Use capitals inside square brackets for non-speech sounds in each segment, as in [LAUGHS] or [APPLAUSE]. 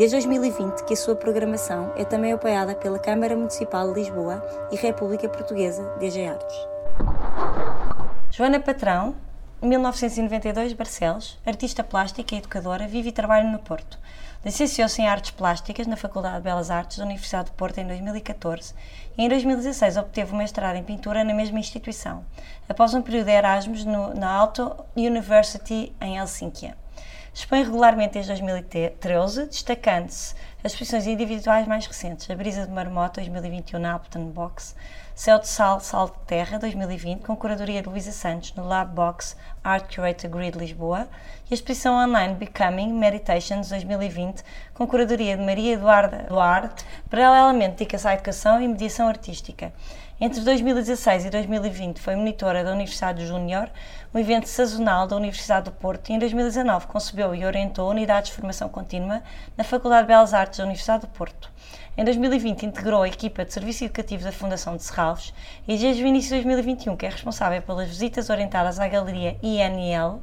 Desde 2020 que a sua programação é também apoiada pela Câmara Municipal de Lisboa e República Portuguesa DG Artes. Joana Patrão, 1992, Barcelos, artista plástica e educadora, vive e trabalha no Porto. Licenciou-se em Artes Plásticas na Faculdade de Belas Artes da Universidade de Porto em 2014 e em 2016 obteve o mestrado em pintura na mesma instituição, após um período de Erasmus no, na Aalto University em Helsínquia. Expõe regularmente desde 2013, destacando-se as exposições individuais mais recentes, A Brisa de Marmota 2021 na Appleton Box, Céu de Sal, Sal de Terra 2020, com curadoria de Luísa Santos no Lab Box Art Curator Grid Lisboa, e a exposição online Becoming Meditations 2020, com curadoria de Maria Eduarda Duarte, paralelamente dedica-se à educação e mediação artística. Entre 2016 e 2020 foi monitora da Universidade Júnior, um evento sazonal da Universidade do Porto, e em 2019 concebeu e orientou unidades de formação contínua na Faculdade de Belas Artes da Universidade do Porto. Em 2020 integrou a equipa de Serviço Educativo da Fundação de Serralves e desde o início de 2021 que é responsável pelas visitas orientadas à Galeria INL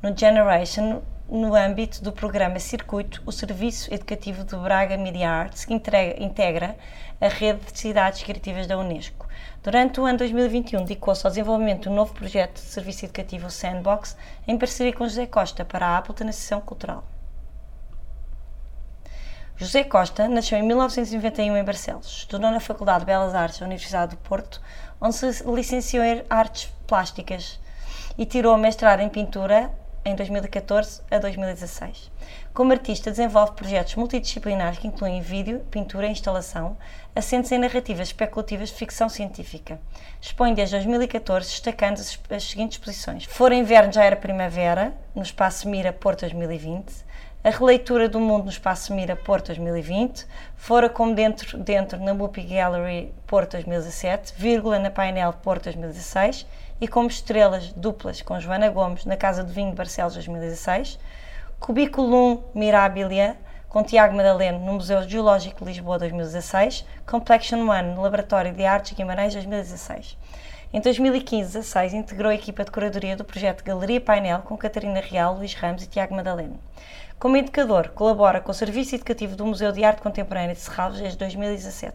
no Generation no âmbito do programa Circuito, o Serviço Educativo do Braga Media Arts, que integra a rede de cidades criativas da Unesco. Durante o ano 2021, dedicou-se ao desenvolvimento do novo projeto de serviço educativo Sandbox, em parceria com José Costa para a Apple na Sessão Cultural. José Costa nasceu em 1991 em Barcelos. Estudou na Faculdade de Belas Artes da Universidade do Porto, onde se licenciou em Artes Plásticas e tirou mestrado em Pintura em 2014 a 2016. Como artista, desenvolve projetos multidisciplinares que incluem vídeo, pintura e instalação, assentes em narrativas especulativas de ficção científica. Expõe desde 2014, destacando as, as seguintes exposições. Fora Inverno Já Era Primavera, no Espaço Mira Porto 2020, a releitura do mundo no Espaço Mira Porto 2020, fora como dentro, dentro na Whoopi Gallery Porto 2017, vírgula na Painel Porto 2016 e como estrelas duplas com Joana Gomes na Casa do Vinho de Barcelos 2016, Cubiculum Mirabilia com Tiago Madaleno no Museu Geológico de Lisboa 2016, Complexion One no Laboratório de Artes Guimarães 2016. Em 2015-16 integrou a equipa de curadoria do projeto Galeria Painel com Catarina Real, Luís Ramos e Tiago Madaleno. Como educador, colabora com o Serviço Educativo do Museu de Arte Contemporânea de Serralves desde 2017.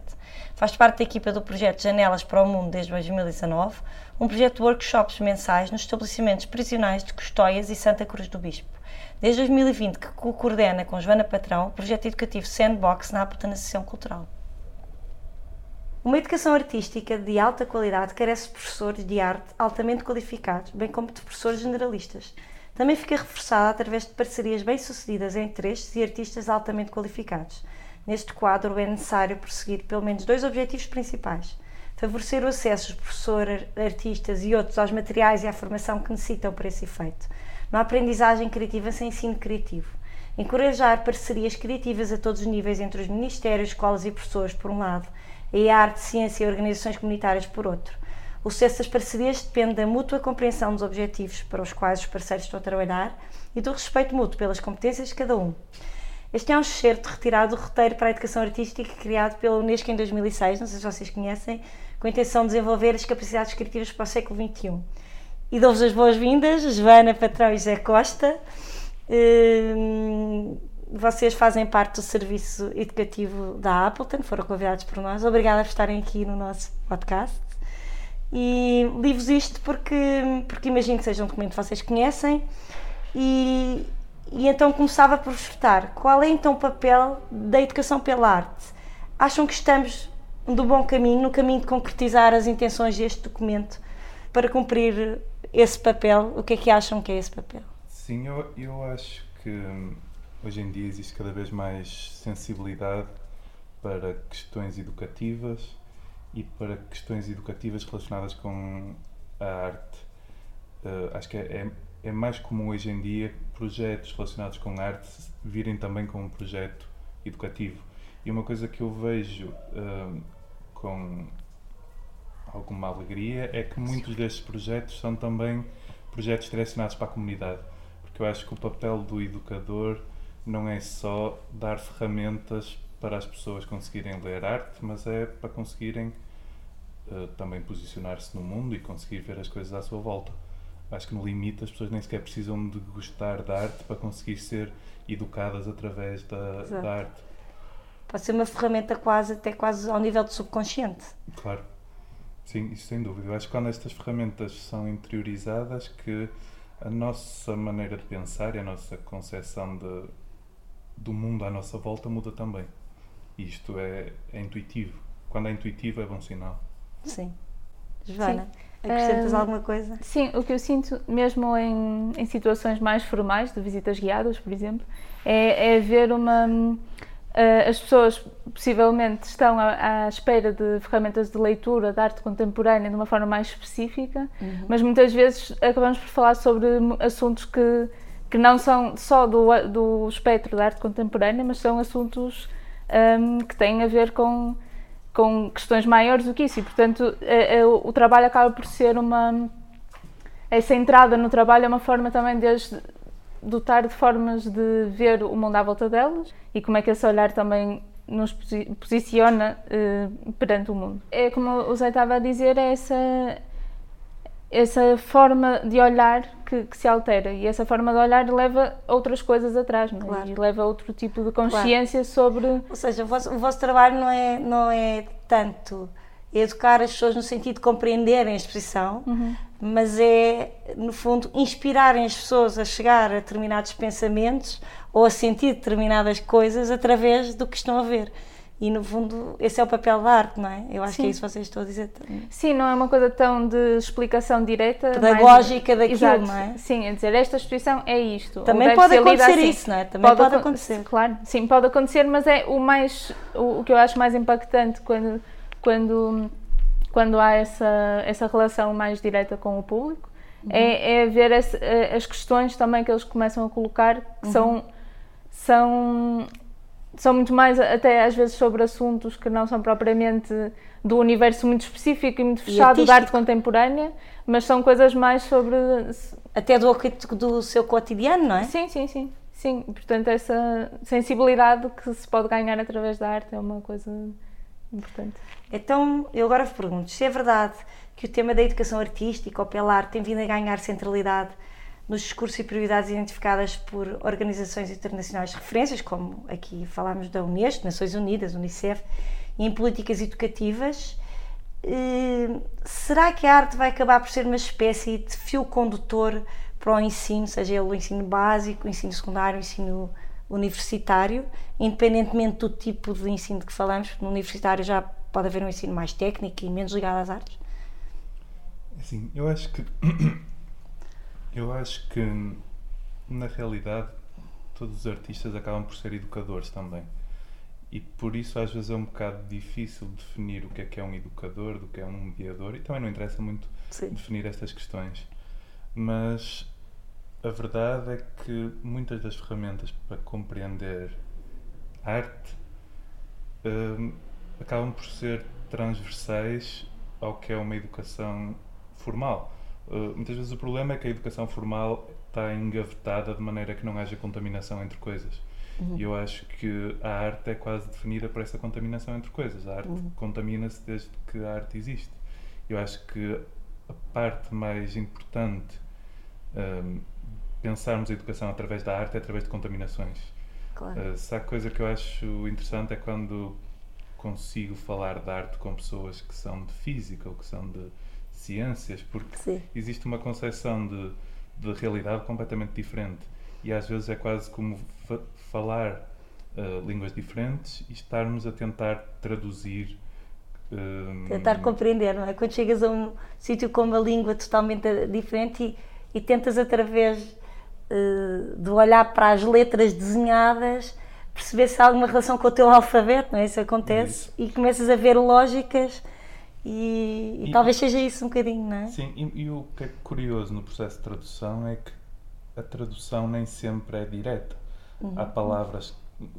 Faz parte da equipa do projeto Janelas para o Mundo desde 2019, um projeto de workshops mensais nos estabelecimentos prisionais de Custóias e Santa Cruz do Bispo. Desde 2020 que coordena com Joana Patrão o projeto educativo Sandbox na Apta na Sessão Cultural. Uma educação artística de alta qualidade carece de professores de arte altamente qualificados, bem como de professores generalistas também fica reforçada através de parcerias bem-sucedidas entre estes e artistas altamente qualificados. Neste quadro é necessário prosseguir pelo menos dois objetivos principais. Favorecer o acesso dos professores, artistas e outros aos materiais e à formação que necessitam para esse efeito. Não há aprendizagem criativa sem ensino criativo. Encorajar parcerias criativas a todos os níveis entre os ministérios, escolas e professores, por um lado, e a arte, ciência e organizações comunitárias, por outro o sucesso das parcerias depende da mútua compreensão dos objetivos para os quais os parceiros estão a trabalhar e do respeito mútuo pelas competências de cada um. Este é um excerto retirado do roteiro para a educação artística criado pela Unesco em 2006, não sei se vocês conhecem, com a intenção de desenvolver as capacidades criativas para o século XXI. E dou-vos as boas-vindas, Joana Patrão e José Costa. Hum, vocês fazem parte do serviço educativo da Appleton, foram convidados por nós. Obrigada por estarem aqui no nosso podcast. E li-vos isto porque, porque imagino que seja um documento que vocês conhecem e, e então começava por vos qual é então o papel da educação pela arte? Acham que estamos do bom caminho, no caminho de concretizar as intenções deste documento para cumprir esse papel? O que é que acham que é esse papel? Sim, eu, eu acho que hum, hoje em dia existe cada vez mais sensibilidade para questões educativas e para questões educativas relacionadas com a arte. Uh, acho que é, é, é, mais comum hoje em dia projetos relacionados com arte virem também com um projeto educativo. E uma coisa que eu vejo uh, com alguma alegria é que muitos destes projetos são também projetos direcionados para a comunidade. Porque eu acho que o papel do educador não é só dar ferramentas para as pessoas conseguirem ler arte, mas é para conseguirem uh, também posicionar-se no mundo e conseguir ver as coisas à sua volta. Acho que no limite as pessoas nem sequer precisam de gostar da arte para conseguir ser educadas através da, da arte. Pode ser uma ferramenta quase, até quase ao nível do subconsciente. Claro. Sim, isso sem dúvida. Eu acho que quando estas ferramentas são interiorizadas, que a nossa maneira de pensar e a nossa concepção de, do mundo à nossa volta muda também. E isto é, é intuitivo. Quando é intuitivo é bom sinal. Sim. Joana, Sim. acrescentas um, alguma coisa? Sim, o que eu sinto, mesmo em, em situações mais formais, de visitas guiadas, por exemplo, é, é ver uma Uh, as pessoas possivelmente estão à, à, espera de ferramentas de leitura de arte contemporânea de uma forma mais específica, uhum. mas muitas vezes acabamos por falar sobre assuntos que, que não são só do, do espectro da arte contemporânea, mas são assuntos um, que têm a ver com, com questões maiores do que isso. E, portanto, é, é, o trabalho acaba por ser uma. Essa entrada no trabalho é uma forma também desde dotar de formas de ver o mundo à volta delas e como é que esse olhar também nos posiciona uh, perante o mundo. É como o Zé estava a dizer, é essa, essa forma de olhar que, que, se altera e essa forma de olhar leva outras coisas atrás não é? claro. e leva outro tipo de consciência claro. sobre. Ou seja, o vosso, o vosso trabalho não é, não é tanto educar as pessoas no sentido de compreenderem a exposição, uhum mas é, no fundo, inspirarem as pessoas a chegar a determinados pensamentos ou a sentir determinadas coisas através do que estão a ver. E, no fundo, esse é o papel da arte, não é? Eu acho Sim. que é isso que vocês estão a dizer também. Sim, não é uma coisa tão de explicação direta. Pedagógica daquilo, Exato. não é? Sim, é dizer, esta exposição é isto. Também pode acontecer assim. isso, não é? Também pode, pode acontecer. Claro, sim, pode acontecer, mas é o mais, o, o que eu acho mais impactante quando, quando quando há essa, essa relação mais direta com o público, uhum. é, é ver esse, eh, as questões também que eles começam a colocar, que uhum. são, são, são muito mais, até às vezes, sobre assuntos que não são propriamente do universo muito específico e muito fechado e da arte contemporânea, mas são coisas mais sobre. Até do, do seu cotidiano, não é? Sim, sim, sim. Sim, portanto, essa sensibilidade que se pode ganhar através da arte é uma coisa importante. Então, eu agora vos pergunto: se é verdade que o tema da educação artística ou pela arte tem vindo a ganhar centralidade nos discursos e prioridades identificadas por organizações internacionais de referências, como aqui falámos da Unesco, Nações Unidas, Unicef, e em políticas educativas, eh, será que a arte vai acabar por ser uma espécie de fio condutor para o ensino, seja ele o ensino básico, o ensino secundário, o ensino universitário, independentemente do tipo de ensino de que falamos, no universitário já pode haver um ensino mais técnico e menos ligado às artes? Sim, eu acho que [COUGHS] eu acho que na realidade todos os artistas acabam por ser educadores também. E por isso às vezes é um bocado difícil definir o que é que é um educador, do que é um mediador, e também não interessa muito Sim. definir estas questões. Mas a verdade é que muitas das ferramentas para compreender arte um, acabam por ser transversais ao que é uma educação formal. Uh, muitas vezes o problema é que a educação formal está engavetada de maneira que não haja contaminação entre coisas. Uhum. E eu acho que a arte é quase definida por essa contaminação entre coisas. A arte uhum. contamina-se desde que a arte existe. Eu acho que a parte mais importante um, pensarmos a educação através da arte é através de contaminações. Claro. Uh, se há coisa que eu acho interessante é quando consigo falar de arte com pessoas que são de física ou que são de ciências, porque Sim. existe uma concepção de, de realidade completamente diferente. E às vezes é quase como fa falar uh, línguas diferentes e estarmos a tentar traduzir. Uh, tentar compreender, não é? Quando chegas a um sítio com uma língua totalmente diferente e, e tentas, através uh, de olhar para as letras desenhadas, perceber se há alguma relação com o teu alfabeto, não é? Isso acontece isso. e começas a ver lógicas e, e, e, talvez seja isso um bocadinho, não é? Sim, e, e, o que é curioso no processo de tradução é que a tradução nem sempre é direta. Uhum. Há palavras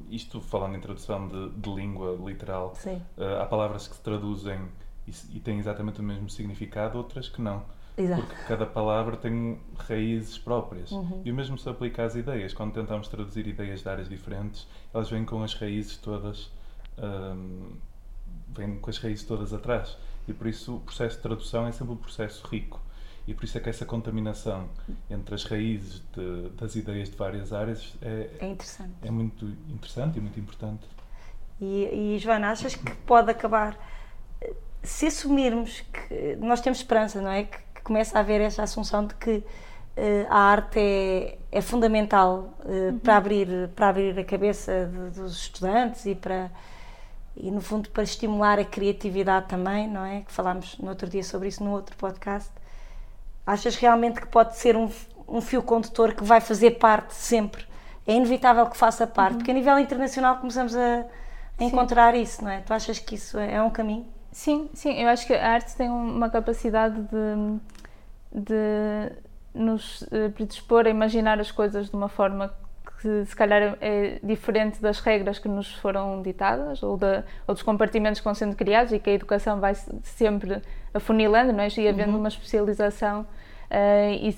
isto falando em tradução de, de língua literal, uh, há palavras que se traduzem e, e, têm exatamente o mesmo significado, outras que não. Exato. Porque cada palavra tem raízes próprias. Uhum. E o mesmo se aplica às ideias. Quando tentamos traduzir ideias de áreas diferentes, elas vêm com as raízes todas. Um, vêm com as raízes todas atrás. E por isso o processo de tradução é sempre um processo rico. E por isso é que essa contaminação entre as raízes de, das ideias de várias áreas é, é, interessante. é muito interessante e muito importante. E, e Joana, achas que pode acabar se assumirmos que nós temos esperança, não é? Que, que começa a haver esta assunção de que uh, a arte é, é fundamental uh, uhum. para, abrir, para abrir a cabeça de, dos estudantes e para e no fundo para estimular a criatividade também, não é? Que falámos no outro dia sobre isso no outro podcast. Achas realmente que pode ser um, um fio condutor que vai fazer parte sempre? É inevitável que faça parte, uhum. porque a nível internacional começamos a, a encontrar isso, não é? Tu achas que isso é um caminho? Sim, sim, eu acho que a arte tem uma capacidade de, de nos eh, predispor a imaginar as coisas de uma forma que se calhar é diferente das regras que nos foram ditadas ou, da, ou dos compartimentos que vão sendo criados e que a educação vai sempre afunilando, não é? E havendo uhum. uma especialização uh, e,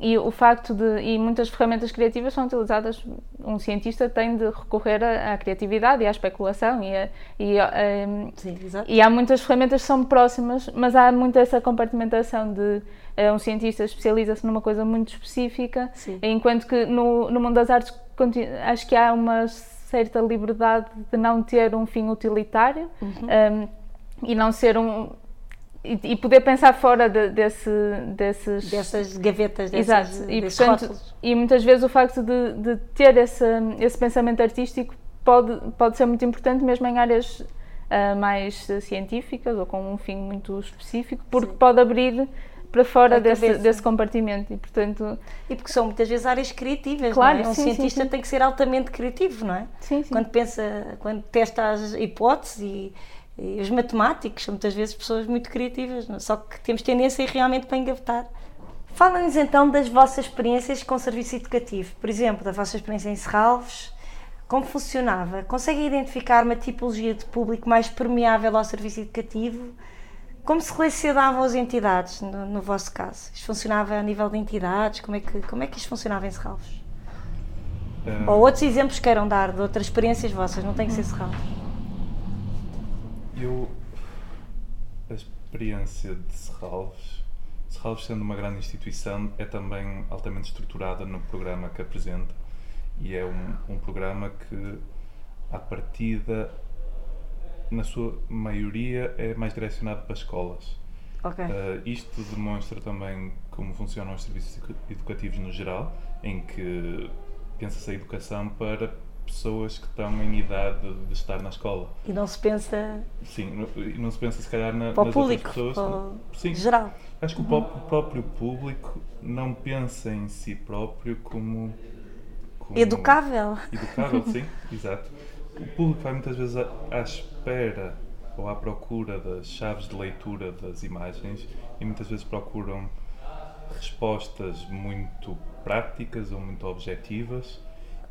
e o facto de e muitas ferramentas criativas são utilizadas um cientista tem de recorrer à, à criatividade e à especulação e, a, e, a, um, Sim, e há muitas ferramentas que são próximas mas há muito essa compartimentação de uh, um cientista especializa-se numa coisa muito específica Sim. enquanto que no, no mundo das artes acho que há uma certa liberdade de não ter um fim utilitário uhum. um, e não ser um, e, poder pensar fora de, desse, desses... Dessas gavetas, dessas, Exato. E, portanto, e muitas vezes o facto de, de ter esse, esse pensamento artístico pode, pode ser muito importante mesmo em áreas uh, mais científicas ou com um fim muito específico, porque Sim. pode abrir para fora desse, desse, compartimento e portanto e porque são muitas vezes áreas criativas claro é? um sim, cientista sim, sim. tem que ser altamente criativo não é sim, sim. quando pensa quando testa as hipóteses e e os matemáticos são muitas vezes pessoas muito criativas, não? É? só que temos tendência realmente para engavetar. Fala-nos então das vossas experiências com o serviço educativo, por exemplo, da vossa experiência em Serralves, como funcionava? Conseguem identificar uma tipologia de público mais permeável ao serviço educativo? Como se relacionavam as entidades, no, no, vosso caso? Isto funcionava a nível de entidades? Como é que, como é que isto funcionava em Serralves? Um... Ou outros exemplos queiram dar de outras experiências vossas, não tem que ser Serralves. Eu. A experiência de Serralves, Serralves sendo uma grande instituição, é também altamente estruturada no programa que apresenta e é um, um programa que, à partida, na sua maioria, é mais direcionado para escolas. Okay. Uh, isto demonstra também como funcionam os serviços educativos no geral, em que pensa-se a educação para pessoas que estão em idade de estar na escola. E não se pensa. Sim, não, se pensa se calhar na, para nas público, pessoas. Para Sim, geral. Acho que uhum. o próprio público não pensa em si próprio como. como educável. Educável, sim, [LAUGHS] exato. O público vai muitas vezes à, à espera ou à procura das chaves de leitura das imagens e muitas vezes procuram respostas muito práticas ou muito objetivas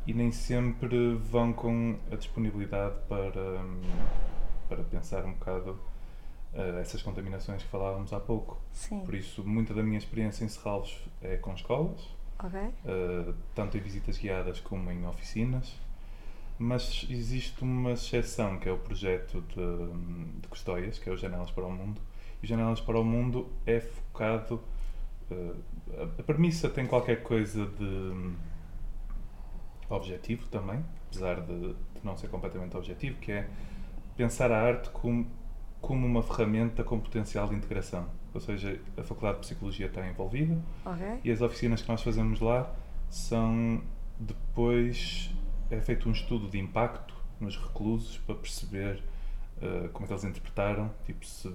e nem sempre vão com a disponibilidade para, para pensar um bocado uh, essas contaminações que falávamos há pouco. Sim. Por isso, muita da minha experiência em Serralves é com escolas, okay. uh, tanto em visitas guiadas como em oficinas. Mas existe uma exceção, que é o projeto de, de Custóias, que é o Janelas para o Mundo. E Janelas para o Mundo é focado. Uh, a premissa tem qualquer coisa de objetivo também, apesar de, de, não ser completamente objetivo, que é pensar a arte como, como uma ferramenta com potencial de integração. Ou seja, a Faculdade de Psicologia está envolvida okay. e as oficinas que nós fazemos lá são depois é feito um estudo de impacto nos reclusos para perceber uh, como é que eles interpretaram, tipo se,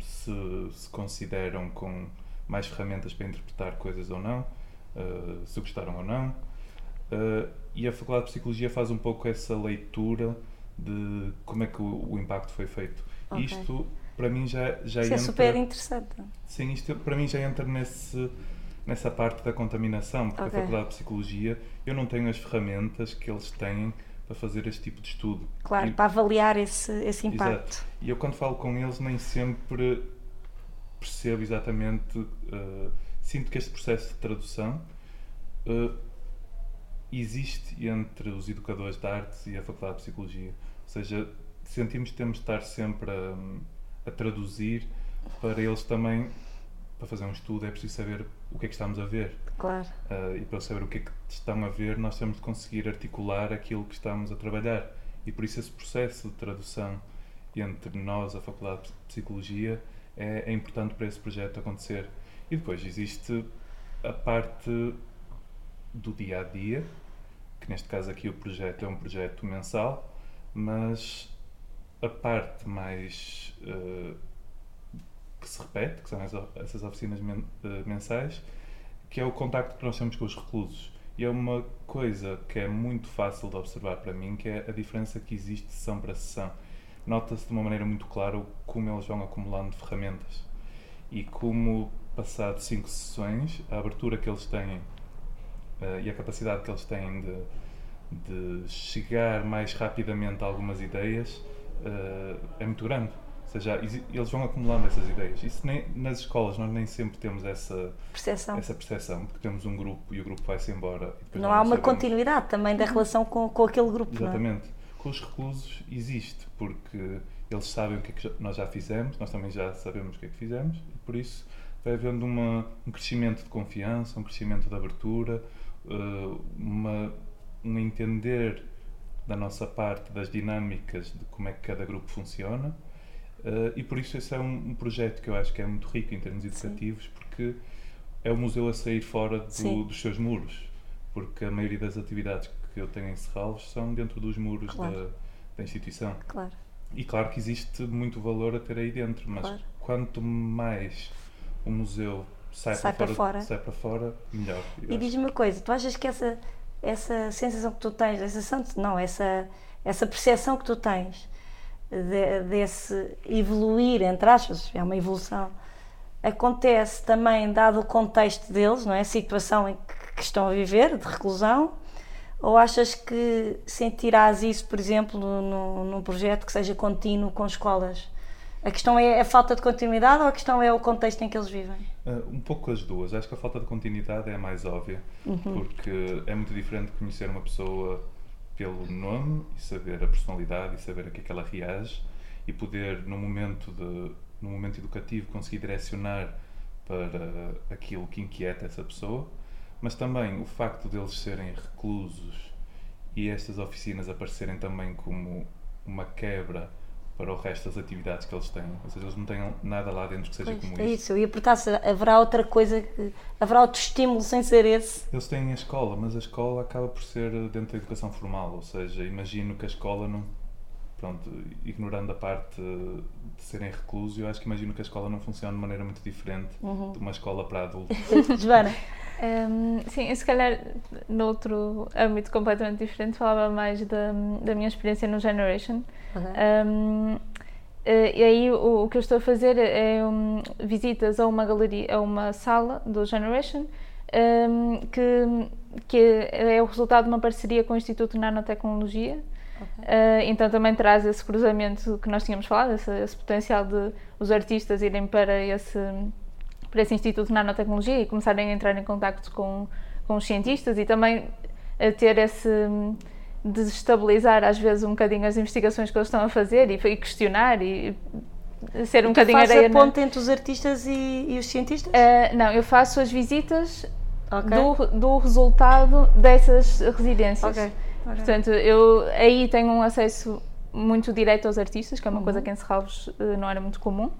se, se consideram com mais ferramentas para interpretar coisas ou não, uh, se gostaram ou não, Uh, e a Faculdade de Psicologia faz um pouco essa leitura de como é que o, o impacto foi feito. Okay. Isto, para mim, já, já Isso entra... é super interessante. Sim, isto para mim já entra nesse, nessa parte da contaminação, porque Ok. a Faculdade de Psicologia eu não tenho as ferramentas que eles têm para fazer este tipo de estudo. Claro, E- para avaliar esse, esse impacto. Exato. E eu quando falo com eles nem sempre percebo exatamente, eh, sinto que este processo de tradução eh, existe entre os educadores de artes e a Faculdade de Psicologia. Ou seja, sentimos que temos de estar sempre a, a traduzir para eles também, para fazer um estudo é preciso saber o que é que estamos a ver. Claro. Uh, e para saber o que é que estão a ver, nós temos de conseguir articular aquilo que estamos a trabalhar. E por isso esse processo de tradução entre nós, a Faculdade de Psicologia, é, é importante para esse projeto acontecer. E depois existe a parte do dia a dia, que neste caso aqui o projeto é um projeto mensal, mas a parte mais uh, que se repete, que são as- essas oficinas eh, mensais, que é o contacto que nós temos com os reclusos. E é uma coisa que é muito fácil de observar para mim, que é a diferença que existe de sessão para sessão. Nota-se de uma maneira muito clara como eles vão acumulando ferramentas e como, passado cinco sessões, a abertura que eles têm eh, e a capacidade que eles têm de, de chegar mais rapidamente a algumas ideias eh, é muito grande. Ou seja, eles vão acumulando essas ideias. Isso nem, nas escolas nós nem sempre temos essa, Percepção. essa percepção, porque temos um grupo e o grupo vai-se embora. Não há uma continuidade também da relação com, com aquele grupo, é? Exatamente. Com os reclusos existe, porque eles sabem o que é que nós já fizemos, nós também já sabemos o que é que fizemos, e por isso vai havendo uma, um crescimento de confiança, um crescimento de abertura, uma, um entender da nossa parte das dinâmicas de como é que cada grupo funciona. eh, e por isso esse é um, um projeto que eu acho que é muito rico em termos educativos, porque é o museu a sair fora do- Sim. dos seus muros, porque a maioria das atividades que eu tenho em Serralves são dentro dos muros Claro. da, da instituição. Claro. E claro que existe muito valor a ter aí dentro, mas Claro. quanto mais o museu sai, Sai para, para fora, fora. sai para fora, melhor. E diz-me uma coisa, tu achas que essa, essa sensação que tu tens, essa sensação, não, essa, essa percepção que tu tens de- desse evoluir, entre aspas, é uma evolução, acontece também dado o contexto deles, não é? A situação em que, que estão a viver, de reclusão, ou achas que sentirás isso, por exemplo, num, num projeto que seja contínuo com escolas? A questão é a falta de continuidade ou a questão é o contexto em que eles vivem? Ah, um pouco as duas. Acho que a falta de continuidade é a mais óbvia, porque é muito diferente conhecer uma pessoa pelo nome e saber a personalidade e saber a que é que ela reage e poder, no momento, de, no momento educativo, conseguir direcionar para aquilo que inquieta essa pessoa, mas também o facto deles serem reclusos e estas oficinas aparecerem também como uma quebra para o resto das atividades que eles têm. Ou seja, eles não têm nada lá dentro que seja Pois, como é isso, ia perguntar se haverá outra coisa, que, haverá outro estímulo sem ser esse. Eles têm a escola, mas a escola acaba por ser dentro da educação formal, ou seja, imagino que a escola não. Pronto, ignorando a parte de serem reclusos, eu acho que imagino que a escola não funciona de maneira muito diferente Uhum. de uma escola para adultos. [LAUGHS] Joana, Hum, sim, eu se calhar noutro âmbito completamente diferente falava mais da, da minha experiência no Generation. Um, eh, e aí o, o que eu estou a fazer é um, visitas a uma galeria, a uma sala do Generation, um, que, que é o resultado de uma parceria com o Instituto de Nanotecnologia. Uh, então também traz esse cruzamento que nós tínhamos falado, esse, esse potencial de os artistas irem para esse, para esse Instituto de Nanotecnologia e começarem a entrar em contacto com, com os cientistas e também a ter esse desestabilizar às vezes um bocadinho as investigações que eles estão a fazer e, e questionar e, ser um bocadinho areia a ponte entre os artistas e, e os cientistas? Uh, não, eu faço as visitas Ok. do, do resultado dessas residências. Ok, ok. Portanto, eu aí tenho um acesso muito direto aos artistas, que é uma Uhum. coisa que em Serralves eh, não era muito comum.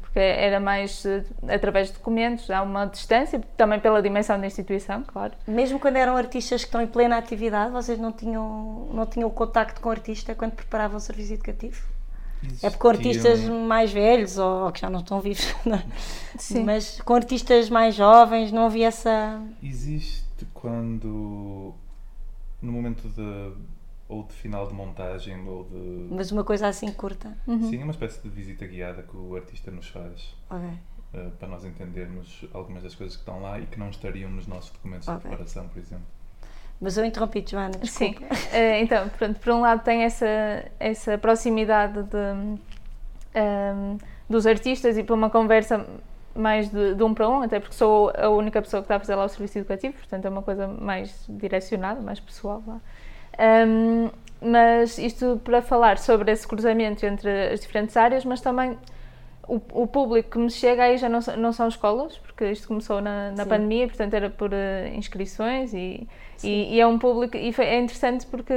Porque era mais eh, através de documentos, há uma distância, também pela dimensão da instituição, claro. Mesmo quando eram artistas que estão em plena atividade, vocês não tinham, não tinham contacto com o artista quando preparavam o serviço educativo? É porque com artistas Existiam- mais velhos ou, ou que já não estão vivos, [LAUGHS] não é? Sim. mas com artistas mais jovens não havia essa. Existe quando, no momento de, ou de final de montagem, ou de. Mas uma coisa assim curta. Uhum. Sim, é uma espécie de visita guiada que o artista nos faz. Ok. uh, para nós entendermos algumas das coisas que estão lá e que não estariam nos nossos documentos Ok. de preparação, por exemplo. Mas eu interrompi, Joana, Sim, desculpa. Eh, então, pronto, por um lado tem essa, essa proximidade de, ehm, dos artistas e para uma conversa mais de, de um para um, até porque sou a única pessoa que está a fazer lá o serviço educativo, portanto é uma coisa mais direcionada, mais pessoal lá. Ehm, mas isto para falar sobre esse cruzamento entre as diferentes áreas, mas também o, o público que me chega aí já não, são- não são escolas, porque isto começou na, na Sim. pandemia, portanto era por eh, inscrições e, e, e é um público, e foi- é interessante porque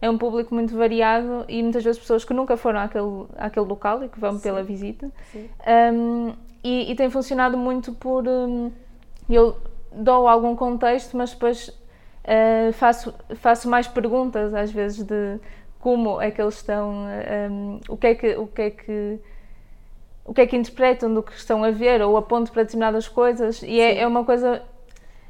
é um público muito variado e muitas vezes pessoas que nunca foram àquele, àquele local e que vão pela visita. Sim. Um, e, e tem funcionado muito por. um, eu dou algum contexto, mas depois uh, faço, faço mais perguntas, às vezes, de como é que eles estão, um, o, que é que, o que é que. O que é que interpretam do que estão a ver ou aponto para determinadas coisas e é, é uma coisa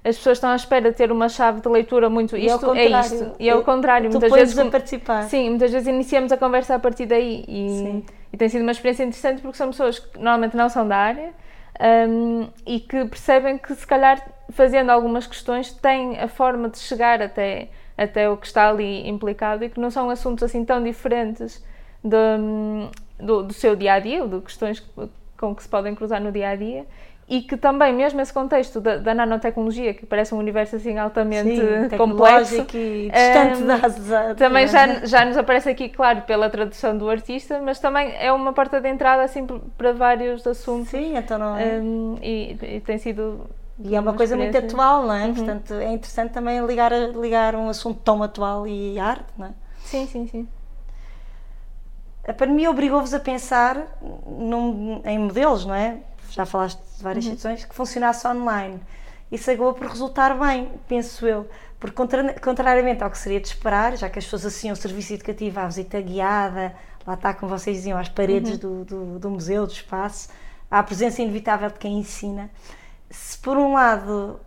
as pessoas estão à espera de ter uma chave de leitura muito E ao isto é isto e é o contrário Tu muitas vezes a participar. Sim, muitas vezes iniciamos a conversa a partir daí e, e tem sido uma experiência interessante porque são pessoas que normalmente não são da área hum, e que percebem que se calhar fazendo algumas questões têm a forma de chegar até, até o que está ali implicado e que não são assuntos assim tão diferentes de, hum, do, do seu dia a dia ou de questões que- com que se podem cruzar no dia a dia. E que também, mesmo esse contexto da, da nanotecnologia, que parece um universo assim altamente Sim, complexo, e distante Hum, das, da- também já, já nos aparece aqui, claro, pela tradução do artista, mas também é uma porta de entrada assim para vários assuntos. Sim, então não é? Hum, e, e tem sido. E é uma coisa muito atual, não é? Uhum. Portanto, é interessante também ligar, ligar um assunto tão atual e arte, não é? Sim, sim, sim. A pandemia obrigou-vos a pensar num- em modelos, não é? Já falaste de várias situações que funcionasse online. Isso acabou por resultar bem, penso eu. Porque, contra- contrariamente ao que seria de esperar, já que as pessoas associam o serviço educativo à visita guiada, lá está, como vocês diziam, às paredes do, do, do museu, do espaço, à presença inevitável de quem ensina. Se por um lado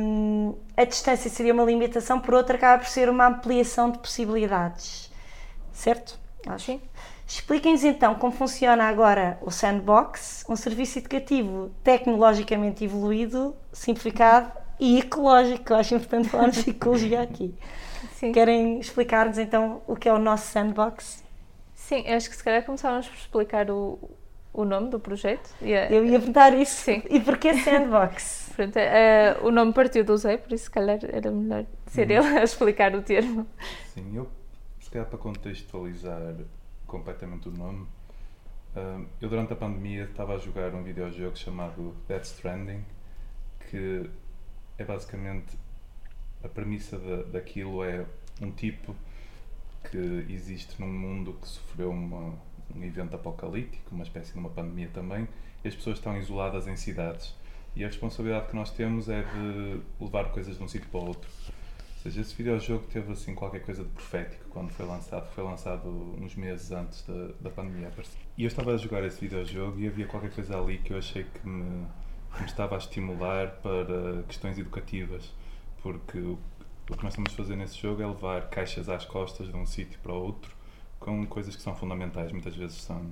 hum, a distância seria uma limitação, por outro acaba por ser uma ampliação de possibilidades. Certo? Acho. Sim. Expliquem-nos então como funciona agora o Sandbox, um serviço educativo tecnologicamente evoluído, simplificado e ecológico. Eu acho importante falarmos de ecologia aqui. [LAUGHS] Sim. Querem explicar-nos então o que é o nosso Sandbox? Sim, acho que se calhar começávamos por explicar o, o nome do projeto. A- Eu ia perguntar isso. Sim. E porquê Sandbox? [LAUGHS] Pronto, eh, o nome partiu do Zé, por isso se calhar era melhor ser ele a explicar o termo. Sim, eu, se calhar para contextualizar completamente o nome, hum, eu durante a pandemia estava a jogar um videojogo chamado Death Stranding, que é basicamente a premissa da, daquilo é um tipo que existe num mundo que sofreu uma, um evento apocalíptico, uma espécie de uma pandemia também, e as pessoas estão isoladas em cidades. E a responsabilidade que nós temos é de levar coisas de um sítio para o outro. Seja, esse videojogo teve assim qualquer coisa de profético quando foi lançado. Foi lançado uns meses antes da, da pandemia aparecer. E eu estava a jogar esse videojogo e havia qualquer coisa ali que eu achei que me, que me estava a estimular para questões educativas. Porque o, o que nós estamos a fazer nesse jogo é levar caixas às costas de um sítio para outro com coisas que são fundamentais. Muitas vezes são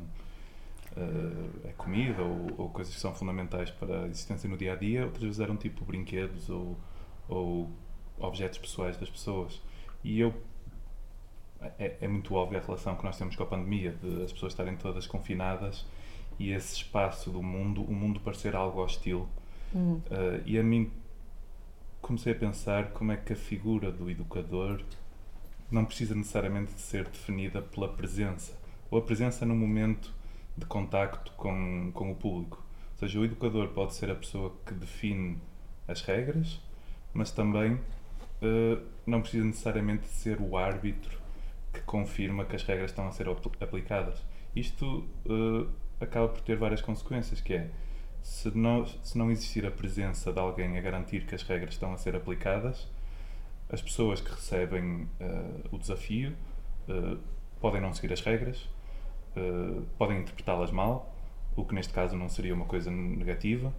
eh, é comida ou, ou coisas que são fundamentais para a existência no dia a dia, outras vezes eram tipo brinquedos ou, ou objetos pessoais das pessoas. E eu. É, é muito óbvia a relação que nós temos com a pandemia, de as pessoas estarem todas confinadas e esse espaço do mundo, o mundo parecer algo hostil. Eh, e a mim comecei a pensar como é que a figura do educador não precisa necessariamente de ser definida pela presença, ou a presença no momento de contacto com, com o público. Ou seja, o educador pode ser a pessoa que define as regras, mas também não precisa necessariamente ser o árbitro que confirma que as regras estão a ser apl- aplicadas. Isto eh, acaba por ter várias consequências, que é se não, se não existir a presença de alguém a garantir que as regras estão a ser aplicadas, as pessoas que recebem eh, o desafio eh, podem não seguir as regras, eh, podem interpretá-las mal, o que neste caso não seria uma coisa negativa,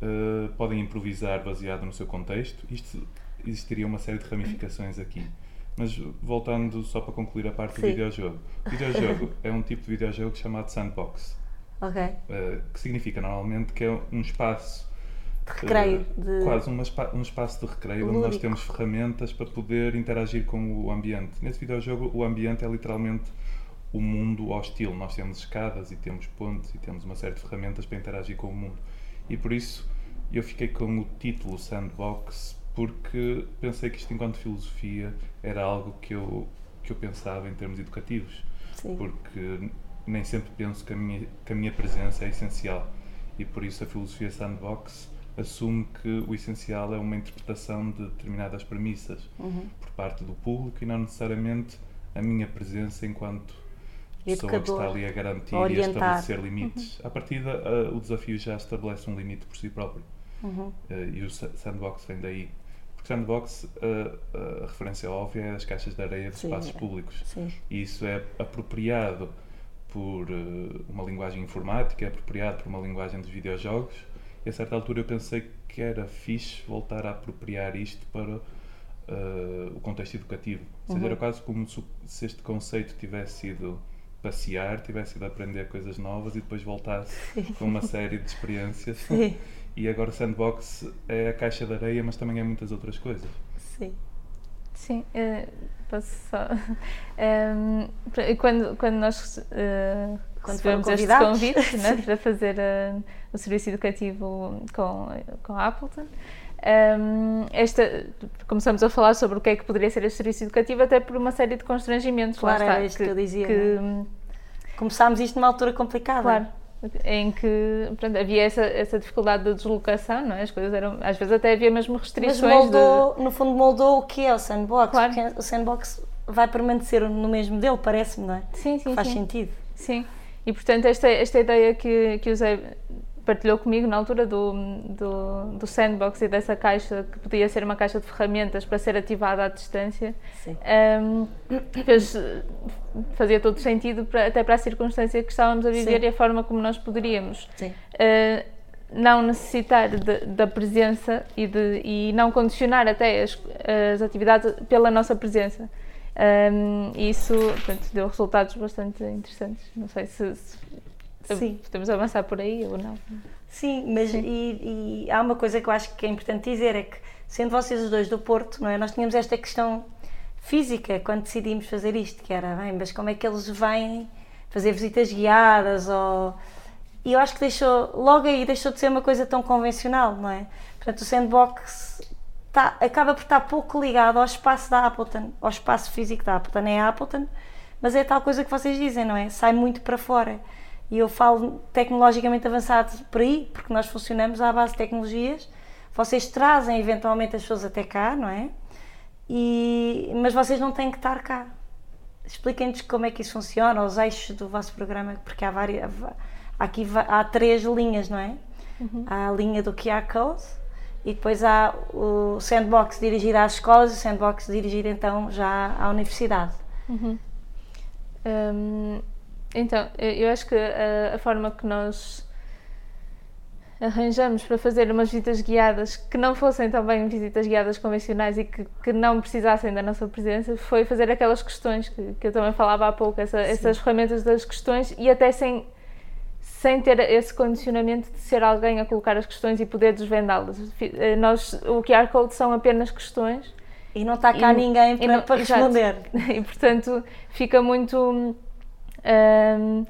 eh, podem improvisar baseado no seu contexto. Isto existiria uma série de ramificações aqui. Mas voltando só para concluir a parte do Sim. videojogo. O videojogo [LAUGHS] é um tipo de videojogo chamado sandbox. Ok. eh, que significa normalmente que é um espaço De recreio. eh, De... quase espa- um espaço de recreio onde nós Lúdico. temos ferramentas para poder interagir com o ambiente. Nesse videojogo, o ambiente é literalmente o mundo hostil. Nós temos escadas e temos pontes e temos uma série de ferramentas para interagir com o mundo. E por isso eu fiquei com o título Sandbox porque pensei que isto, enquanto filosofia, era algo que eu, que eu pensava em termos educativos Sim. porque nem sempre penso que a, minha, que a minha presença é essencial e por isso a filosofia sandbox assume que o essencial é uma interpretação de determinadas premissas Uhum. por parte do público e não necessariamente a minha presença enquanto pessoa que Educador. está ali a garantir e a Orientar. estabelecer limites. A partir o desafio já estabelece um limite por si próprio Uhum. Eh, e o sa- sandbox vem daí. Sandbox, eh, a referência óbvia é as caixas de areia de Sim, espaços é. públicos Sim. e isso é apropriado por eh, uma linguagem informática, é apropriado por uma linguagem dos videojogos. E a certa altura eu pensei que era fixe voltar a apropriar isto para eh, o contexto educativo. Ou seja, Uhum. era quase como se este conceito tivesse sido passear, tivesse ido aprender coisas novas e depois voltasse com uma série de experiências. E agora o sandbox é a caixa de areia, mas também é muitas outras coisas. Sim. Sim, eh, posso só. [LAUGHS] Ehm, pra- e quando, quando nós eh, Quando recebemos este convidados. convite [LAUGHS] né, para fazer eh, o serviço educativo com, com a Appleton, ehm, esta, começamos a falar sobre o que é que poderia ser este serviço educativo, até por uma série de constrangimentos. lá Claro, está, era isto que eu dizia, que- Começámos isto numa altura complicada. Claro, em que pronto, havia essa, essa dificuldade de deslocação, não é? As coisas eram. Às vezes até havia mesmo Mas restrições. moldou, no fundo moldou o que é o sandbox. Claro. Porque o sandbox vai permanecer no mesmo modelo, parece-me, não é? de... Sim, sim, Faz sim. sentido. Sim, e portanto esta, esta ideia que, que Zé partilhou comigo na altura do, do, do sandbox e dessa caixa, que podia ser uma caixa de ferramentas para ser ativada à distância, hum, fez, fazia todo sentido para, até para a circunstância que estávamos a viver Sim. e a forma como nós poderíamos uh, não necessitar de- da presença e, de, e não condicionar até as, as atividades pela nossa presença. Um, isso portanto, deu resultados bastante interessantes. Não sei se, se Sim. podemos avançar por aí ou não. Sim, mas E, e há uma coisa que eu acho que é importante dizer, é que sendo vocês os dois do Porto, não é? Nós tínhamos esta questão física quando decidimos fazer isto, que era, bem, mas como é que eles vêm fazer visitas guiadas ou... E eu acho que deixou, logo aí deixou de ser uma coisa tão convencional, não é? Portanto, o sandbox tá, acaba por estar pouco ligado ao espaço da Appleton, ao espaço físico da Appleton. É a Appleton, mas é tal coisa que vocês dizem, não é? Sai muito para fora. E eu falo tecnologicamente avançado por aí, porque nós funcionamos à base de tecnologias. Vocês trazem eventualmente as pessoas até cá, não é? E, mas vocês não têm que estar cá. Expliquem-nos como é que isso funciona, os eixos do vosso programa, porque há várias. Aqui há três linhas, não é? Há a linha do QR Code e depois há o sandbox dirigido às escolas e o sandbox dirigido então já à universidade. Um, então, eu acho que a, a forma que nós arranjamos para fazer umas visitas guiadas que não fossem também visitas guiadas convencionais e que, que não precisassem da nossa presença foi fazer aquelas questões que, que eu também falava há pouco, essa- essas ferramentas das questões e até sem, sem ter esse condicionamento de ser alguém a colocar as questões e poder desvendá-las. Eh, Nós, o QR Code são apenas questões E não está cá E- ninguém e para, não- para [LAUGHS] exato. responder. e portanto fica muito hum,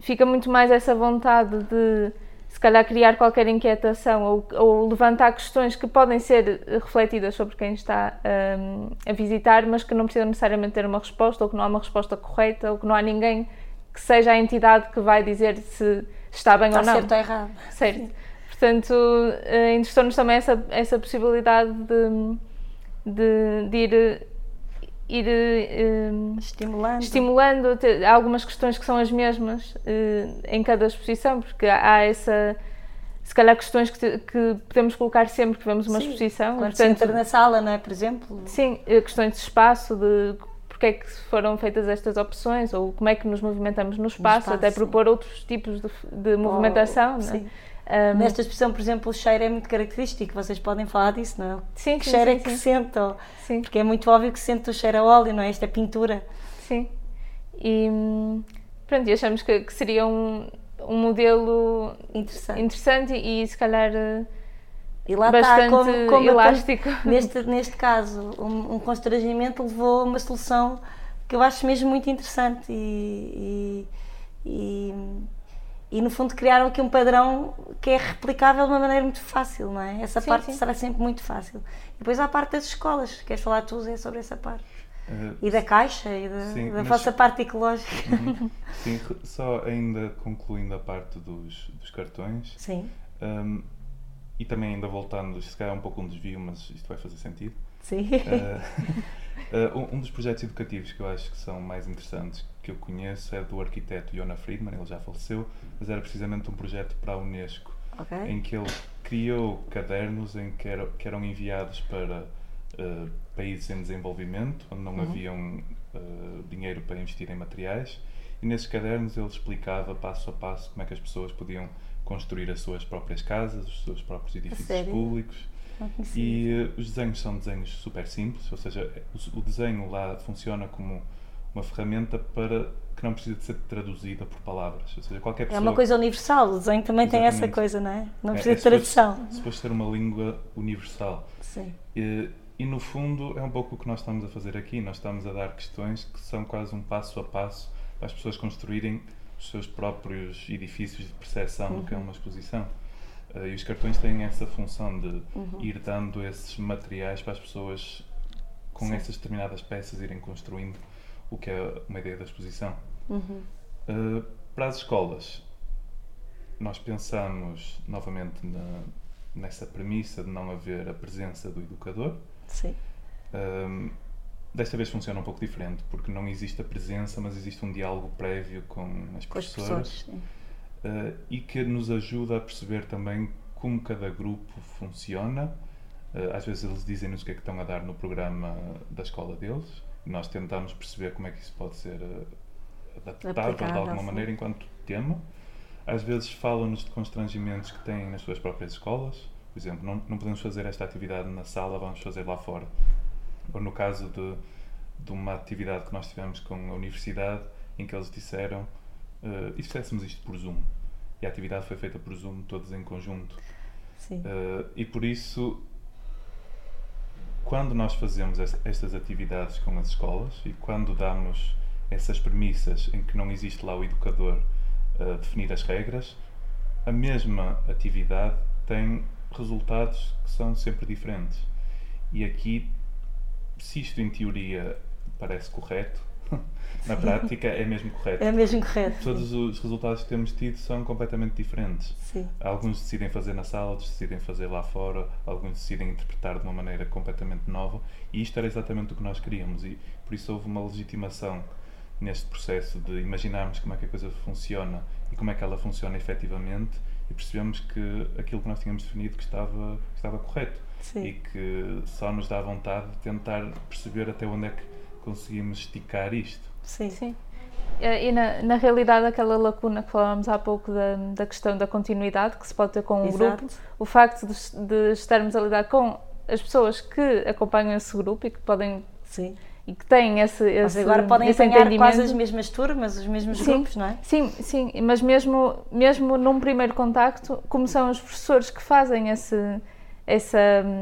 fica muito mais essa vontade de se calhar criar qualquer inquietação ou, ou levantar questões que podem ser refletidas sobre quem está hum, a visitar, mas que não precisam necessariamente ter uma resposta ou que não há uma resposta correta ou que não há ninguém que seja a entidade que vai dizer se está bem Está ou não. certo ou errado. Certo. Portanto, eh, interessou-nos também essa, essa possibilidade de, de, de ir, ir eh, Estimulando. estimulando há algumas questões que são as mesmas eh, em cada exposição, porque há essa. Se calhar questões que, te- que podemos colocar sempre que vemos uma Sim, exposição. Quando se entra na sala, não é? Por exemplo. Sim, eh, questões de espaço, de porque é que foram feitas estas opções, ou como é que nos movimentamos no espaço, espaço, até sim. propor outros tipos de, de movimentação. Ou- não é? sim. Um, Nesta expressão, por exemplo, o cheiro é muito característico, vocês podem falar disso, não é? Sim, Que sim, cheiro sim, é que sim. se sente, ou- Sim, porque é muito óbvio que se sente o cheiro a óleo, não é? Esta é pintura. sim. E pronto, e achamos que, que seria um, um modelo Interessante. interessante e se calhar eh, E lá bastante está, como, como elástico. [LAUGHS] neste, neste caso, um, um constrangimento levou a uma solução que eu acho mesmo muito interessante e, e, e, e, no fundo criaram aqui um padrão que é replicável de uma maneira muito fácil, não é? Essa Sim, parte sim. será sempre muito fácil. E depois há a parte das escolas, queres falar tu, Zé, sobre essa parte? Eh, E da caixa e da, Sim, da mas- vossa parte ecológica. Uhum. [LAUGHS] Sim, só ainda concluindo a parte dos, dos cartões Sim, hum, e também ainda voltando, se calhar é um pouco um desvio, mas isto vai fazer sentido. sim. Eh, [LAUGHS] um, um dos projetos educativos que eu acho que são mais interessantes que eu conheço é do arquiteto Jona Friedman, ele já faleceu, mas era precisamente um projeto para a Unesco, ok. em que ele criou cadernos em que, era- que eram enviados para eh, países em desenvolvimento, onde não haviam eh, dinheiro para investir em materiais, e nesses cadernos ele explicava passo a passo como é que as pessoas podiam construir as suas próprias casas, os seus próprios edifícios públicos. E eh, os desenhos são desenhos super simples, ou seja, o, o desenho lá funciona como uma ferramenta para que não precisa de ser traduzida por palavras. Ou seja, qualquer É pessoa uma coisa universal, o desenho também tem essa Exatamente. coisa, não é? Não é- precisa é de suposto- tradução. Suposto ser uma língua universal. Sim. E, e no fundo é um pouco o que nós estamos a fazer aqui. Nós estamos a dar questões que são quase um passo a passo para as pessoas construírem os seus próprios edifícios de percepção do que é Uhum. uma exposição. Eh, e os cartões têm essa função de Uhum. ir dando esses materiais para as pessoas com Sim. essas determinadas peças irem construindo o que é uma ideia da exposição. Uhum. Uh, para as escolas, nós pensamos novamente na- nessa premissa de não haver a presença do educador. Sim. Um, desta vez funciona um pouco diferente, porque não existe a presença, mas existe um diálogo prévio com as Com as professoras uh, e que nos ajuda a perceber também como cada grupo funciona. Uh, às vezes eles dizem-nos o que é que estão a dar no programa da escola deles nós tentamos perceber como é que isso pode ser uh, adaptável de Aplicável, alguma sim. maneira enquanto tema. Às vezes falam-nos de constrangimentos que têm nas suas próprias escolas. Por exemplo, não, não podemos fazer esta atividade na sala, vamos fazer lá fora. Ou no caso de, de uma atividade que nós tivemos com a universidade, em que eles disseram uh, e se fizéssemos isto por Zoom? E a atividade foi feita por Zoom, todos em conjunto. Sim. Uh, e por isso, quando nós fazemos es- estas atividades com as escolas e quando damos essas premissas em que não existe lá o educador a definir as regras, a mesma atividade tem resultados que são sempre diferentes. E aqui, se isto em teoria parece correto, na prática é mesmo correto. É mesmo correto. Todos os resultados que temos tido são completamente diferentes. Sim. Alguns decidem fazer na sala, outros decidem fazer lá fora, alguns decidem interpretar de uma maneira completamente nova e isto era exatamente o que nós queríamos e por isso houve uma legitimação neste processo de imaginarmos como é que a coisa funciona e como é que ela funciona efetivamente e percebemos que aquilo que nós tínhamos definido que estava, que estava correto Sim. e que só nos dá vontade de tentar perceber até onde é que conseguimos esticar isto. Sim. Sim. Eh, E na, na realidade, aquela lacuna que falávamos há pouco da, da questão da continuidade que se pode ter com um Exato. grupo, o facto de, de estarmos a lidar com as pessoas que acompanham esse grupo e que podem Sim. e que têm esse, Mas esse, agora podem esse apanhar quase as mesmas turmas, os mesmos Sim. grupos, não é? Sim, sim, mas mesmo, mesmo num primeiro contacto, como são os professores que fazem esse, essa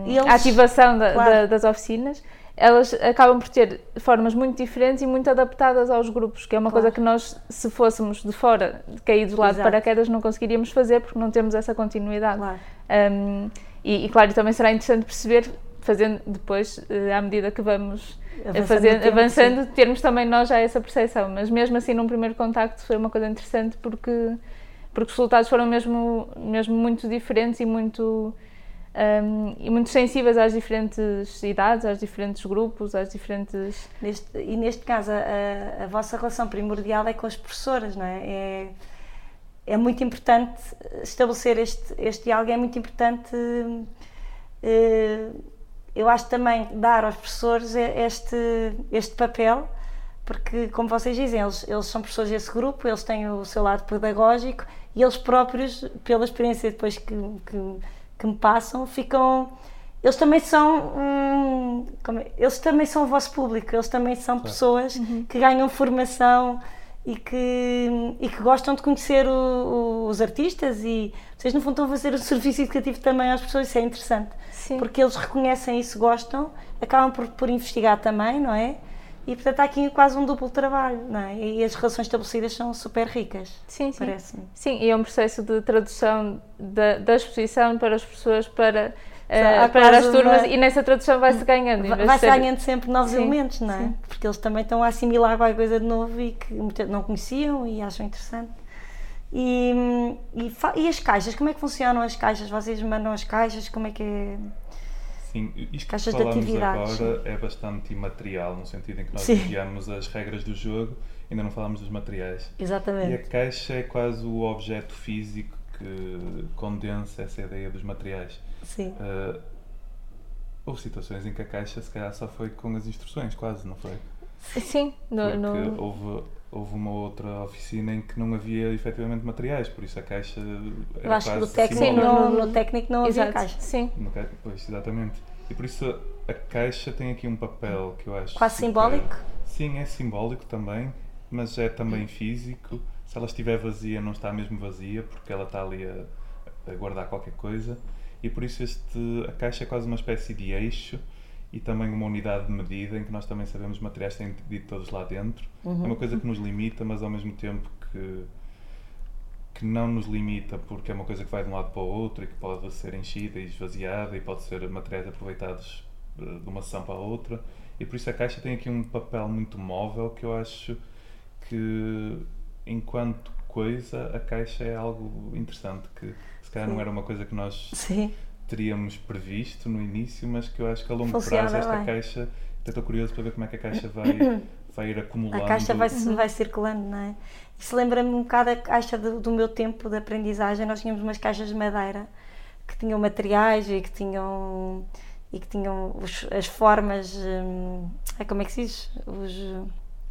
eles- ativação da- claro. da- das oficinas, elas acabam por ter formas muito diferentes e muito adaptadas aos grupos, que é uma Claro. coisa que nós, se fôssemos de fora, caídos lá de Exato. paraquedas, não conseguiríamos fazer porque não temos essa continuidade. Claro. Hum, e, e claro, também será interessante perceber, fazendo depois, eh, à medida que vamos Avançando a fazer- no tempo, avançando, termos também nós já essa percepção. Mas mesmo assim, num primeiro contacto, foi uma coisa interessante porque, porque os resultados foram mesmo, mesmo muito diferentes e muito, hum, e muito sensíveis às diferentes idades, aos diferentes grupos, às diferentes. Neste- e neste caso, a, a vossa relação primordial é com as professoras, não é? É, é muito importante estabelecer este, este diálogo, é muito importante. eh, eu acho também dar aos professores este, este papel, porque, como vocês dizem, eles, eles são professores desse grupo, eles têm o seu lado pedagógico e eles próprios, pela experiência depois que, que, que me passam, ficam. Eles também são. hum, é- eles também são o vosso público, eles também são pessoas que ganham formação e que, e que gostam de conhecer o, o, os artistas e vocês no fundo estão a fazer o serviço educativo também às pessoas, isso é interessante. Sim. Porque eles reconhecem isso, gostam, acabam por, por investigar também, não é? E portanto há aqui quase um duplo trabalho, não é? E as relações estabelecidas são super ricas, Sim, sim. parece-me. Sim, e é um processo de tradução da, da exposição para as pessoas, para, há para as turmas, uma- e nessa tradução vai-se ganhando. vez de Vai-se ser- ganhando sempre novos Sim, elementos, não é? sim. Porque eles também estão a assimilar qualquer coisa de novo e que não conheciam e acham interessante. E, e, fa- e as caixas, como é que funcionam as caixas? Vocês mandam as caixas, como é que é? Sim, isto Caixas que falamos agora é bastante imaterial, no sentido em que nós Sim. enviamos as regras do jogo, ainda não falamos dos materiais. E a Exatamente. caixa é quase o objeto físico que condensa essa ideia dos materiais. Sim. Uh, houve situações em que a caixa se calhar só foi com as instruções, quase, não foi? Sim, no, Porque no- houve, houve uma outra oficina em que não havia efetivamente materiais, por isso a caixa Eu era acho que no quase técnico, Sim, no, no- técnico não havia caixa. Sim, No Pois, exatamente. E por isso a caixa tem aqui um papel que eu acho. Quase super- simbólico? Sim, é simbólico também, mas é também físico. Se ela estiver vazia, não está mesmo vazia, porque ela está ali a, a guardar qualquer coisa. E por isso este, a caixa é quase uma espécie de eixo e também uma unidade de medida em que nós também sabemos os materiais têm de todos lá dentro. É uma coisa que nos limita, mas ao mesmo tempo que que não nos limita porque é uma coisa que vai de um lado para o outro e que pode ser enchida e esvaziada e pode ser materiais aproveitados eh, de uma sessão para a outra e por isso a caixa tem aqui um papel muito móvel que eu acho que enquanto coisa a caixa é algo interessante que se calhar não Sim. era uma coisa que nós Sim. Teríamos previsto no início mas que eu acho que a longo Funciona prazo esta bem. caixa até estou curioso para ver como é que a caixa vai, [COUGHS] vai ir acumulando A caixa vai, vai circulando, não é? Isso lembra-me um bocado a caixa do, do meu tempo de aprendizagem. Nós tínhamos umas caixas de madeira que tinham materiais e que tinham, e que tinham os- as formas. Hum, como é que se diz? Os,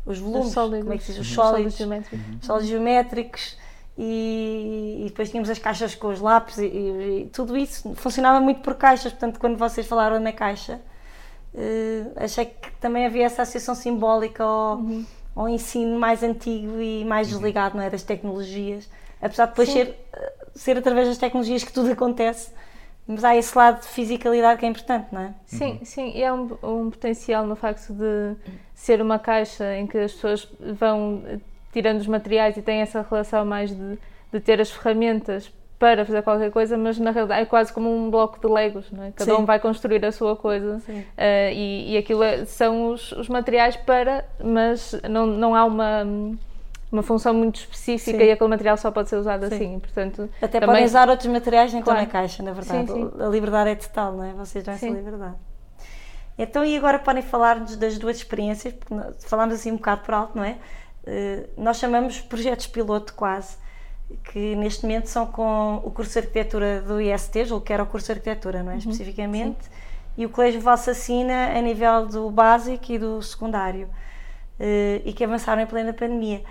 os volumes. sólidos. Como é que se diz? Os Uhum. sólidos. Sólidos geométricos. sólidos geométricos. E, e depois tínhamos as caixas com os lápis e, e- e tudo isso funcionava muito por caixas. Portanto, quando vocês falaram na caixa, eh, achei que também havia essa associação simbólica ao, Uhum. ao ensino mais antigo e mais desligado não é, das tecnologias. Apesar de depois Sim. ser, eh, ser através das tecnologias que tudo acontece, mas há esse lado de fisicalidade que é importante, não é? Sim, sim, e há um, um potencial no facto de ser uma caixa em que as pessoas vão tirando os materiais e têm essa relação mais de, de ter as ferramentas para fazer qualquer coisa, mas na realidade é quase como um bloco de legos, não é? cada Sim. um vai construir a sua coisa eh, e, e aquilo é- são os, os materiais para, mas não, não há uma, uma função muito específica Sim. e aquele material só pode ser usado Sim. assim, portanto Até também- podem usar outros materiais nem Claro. na caixa, na verdade. Sim, A liberdade é total, não é? Vocês dão essa liberdade. Então, e agora podem falar-nos das duas experiências, porque falámos assim um bocado por alto, não é? Eh, nós chamamos projetos piloto quase, que neste momento são com o curso de arquitetura do IST, julgo que era o curso de arquitetura, Uhum. não é? Especificamente, e o Colégio Valsacina a nível do básico e do secundário, eh, e que avançaram em plena pandemia.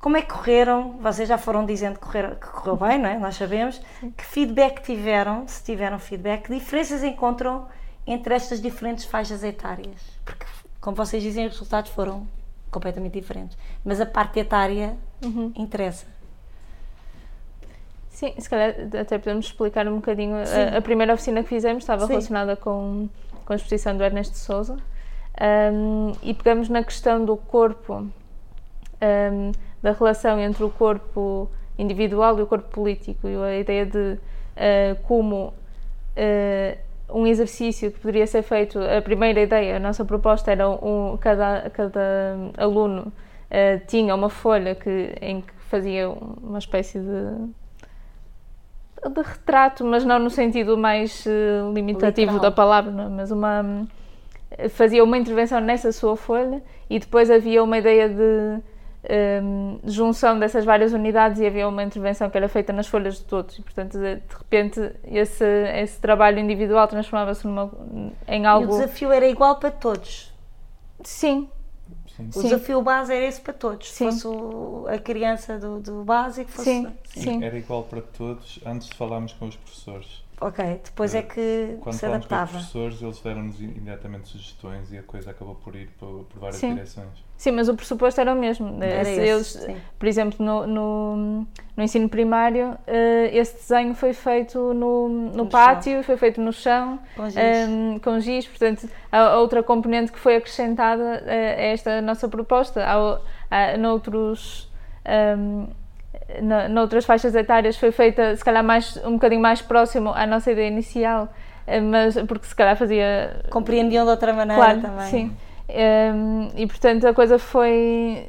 Como é que correram? Vocês já foram dizendo que, correram, que correu bem, não é? Nós sabemos. Que feedback tiveram, se tiveram feedback, que diferenças encontram entre estas diferentes faixas etárias? Porque, como vocês dizem, os resultados foram completamente diferentes. Mas a parte etária interessa. Sim, se calhar até podemos explicar um bocadinho. A, a primeira oficina que fizemos estava Sim. relacionada com, com a exposição do Ernesto Souza um, e pegamos na questão do corpo, um, da relação entre o corpo individual e o corpo político e a ideia de uh, como uh, um exercício que poderia ser feito, a primeira ideia, a nossa proposta era um, cada, cada aluno uh, tinha uma folha que, em que fazia uma espécie de de retrato, mas não no sentido mais eh, limitativo Literal. da palavra, é? mas uma fazia uma intervenção nessa sua folha e depois havia uma ideia de em, junção dessas várias unidades e havia uma intervenção que era feita nas folhas de todos e portanto de repente esse esse trabalho individual transformava-se em E algo o desafio era igual para todos. sim Sim. O Sim. desafio base era esse para todos. Se Sim. fosse o- a criança do, do básico, fosse. sim sim Era igual para todos antes de falarmos com os professores. Ok, depois é que Quando se falamos com os adaptava. professores, eles deram-nos imediatamente sugestões e a coisa acabou por ir por, por várias Sim. direções. Sim, mas o pressuposto era o mesmo. Era esse, eles, sim. por exemplo, no, no, no ensino primário, eh, esse desenho foi feito no, no, No pátio, foi feito no chão, Com giz. ehm, com giz. Portanto, a, a outra componente que foi acrescentada eh, a esta nossa proposta. Há, há, noutros, ehm, na, noutras faixas etárias foi feita, se calhar, mais, um bocadinho mais próximo à nossa ideia inicial, eh, mas porque se calhar fazia Compreendiam de outra maneira Claro, também. sim. Um, e portanto a coisa foi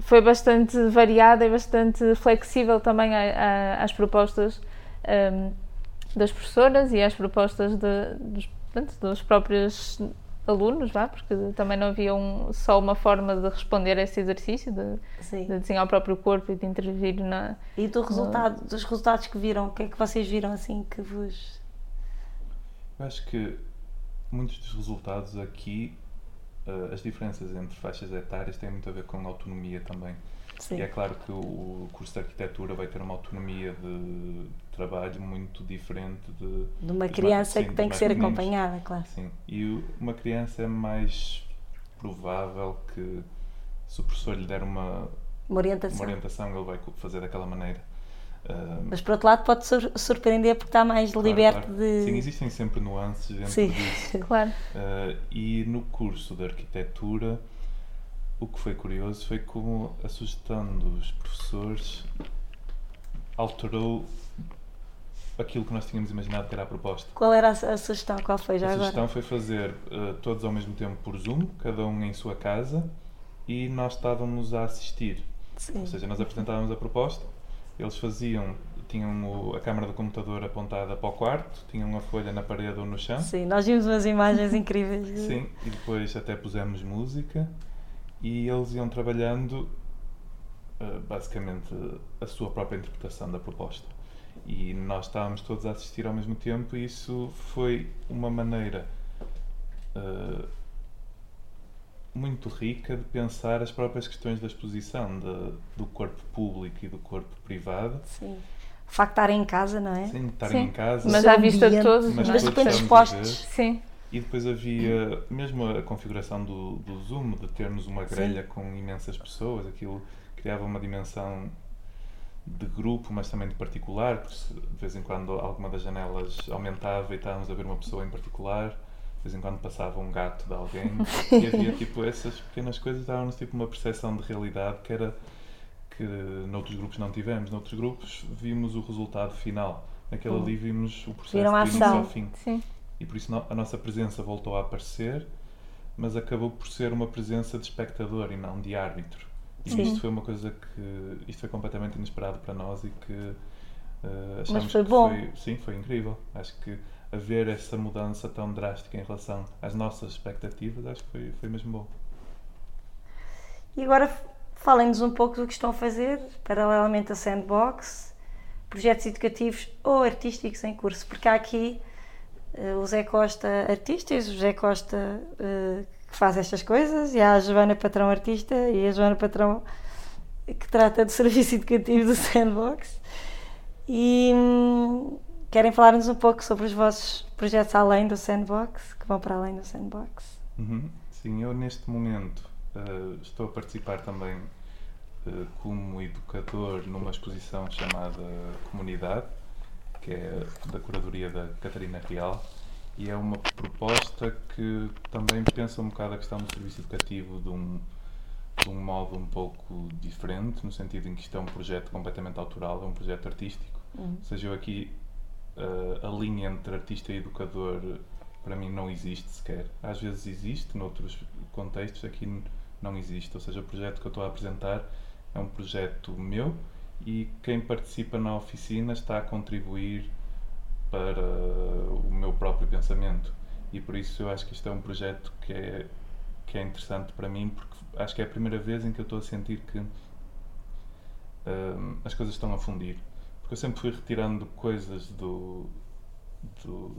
foi bastante variada e bastante flexível também a- a- às propostas um, das professoras e às propostas de- dos, portanto, dos próprios alunos, vá, porque também não havia um- só uma forma de responder a esse exercício, de, de desenhar o próprio corpo e de intervir na. E do resultado, dos resultados que viram, o que é que vocês viram assim que vos. Eu acho que muitos dos resultados aqui, eh, as diferenças entre faixas etárias têm muito a ver com autonomia também. Sim. E é claro que o curso de arquitetura vai ter uma autonomia de trabalho muito diferente de, De uma mais- criança sim, que tem que ser acompanhada, claro. Sim. E uma criança é mais provável que se o professor lhe der uma, Uma uma orientação. orientação, ele vai fazer daquela maneira. Ah, Mas por outro lado pode sur- surpreender porque está mais claro, liberto claro. de. Sim, existem sempre nuances dentro Sim. disso. [LAUGHS] Claro. Uh, e no curso de arquitetura, o que foi curioso foi como a sugestão dos professores alterou aquilo que nós tínhamos imaginado que era a proposta. Qual era a, su- a sugestão? Qual foi já a agora? sugestão foi fazer uh, todos ao mesmo tempo por Zoom, cada um em sua casa, e nós estávamos a assistir. Sim. Ou seja, nós apresentávamos a proposta, eles faziam, tinham a câmara do computador apontada para o quarto, tinham uma folha na parede ou no chão. Sim, nós vimos umas imagens [LAUGHS] incríveis. Sim, e depois até pusemos música e eles iam trabalhando eh, basicamente a sua própria interpretação da proposta. E nós estávamos todos a assistir ao mesmo tempo e isso foi uma maneira eh, muito rica de pensar as próprias questões da exposição de- do corpo público e do corpo privado. Sim. O facto de estarem em casa, não é? Sem estarem Sim. em casa, Mas à vista de todos, mas Mas todos expostos. Sim. E depois havia mesmo a configuração do, do Zoom, de termos uma grelha com imensas pessoas, aquilo criava uma dimensão de grupo, mas também de particular, porque de vez em quando alguma das janelas aumentava e estávamos a ver uma pessoa em particular, de vez em quando passava um gato de alguém, e havia [LAUGHS] tipo essas pequenas coisas davam-nos tipo uma percepção de realidade que era que noutros grupos não tivemos. Noutros grupos vimos o resultado final. Naquele ali vimos o processo Viram de início ao fim Sim. e por isso a nossa presença voltou a aparecer, mas acabou por ser uma presença de espectador e não de árbitro. Sim. isto foi uma coisa que isto foi completamente inesperado para nós e que eh, achamos foi que bom. foi sim foi incrível. Acho que haver essa mudança tão drástica em relação às nossas expectativas acho que foi, foi mesmo bom. E agora falem-nos um pouco do que estão a fazer, paralelamente a Sandbox, projetos educativos ou artísticos em curso, porque há aqui eh, o Zé Costa artista e o José Costa eh, que faz estas coisas, e há a Joana Patrão artista e a Joana Patrão que trata do [LAUGHS] serviço educativo do Sandbox. E hum, querem falar-nos um pouco sobre os vossos projetos além do Sandbox, que vão para além do Sandbox. Uhum. Sim, eu neste momento eh, estou a participar também eh, como educador numa exposição chamada Comunidade, que é da curadoria da Catarina Real, e é uma proposta que também pensa um bocado a questão do serviço educativo de um, de um modo um pouco diferente, no sentido em que isto é um projeto completamente autoral, é um projeto artístico. Ou seja, eu aqui eh, a linha entre artista e educador para mim não existe sequer. Às vezes existe, noutros contextos aqui não existe. Ou seja, o projeto que eu estou a apresentar é um projeto meu e quem participa na oficina está a contribuir para o meu próprio pensamento. E por isso eu acho que isto é um projeto que é, que é interessante para mim, porque acho que é a primeira vez em que eu estou a sentir que hum, as coisas estão a fundir. Porque eu sempre fui retirando coisas do, do,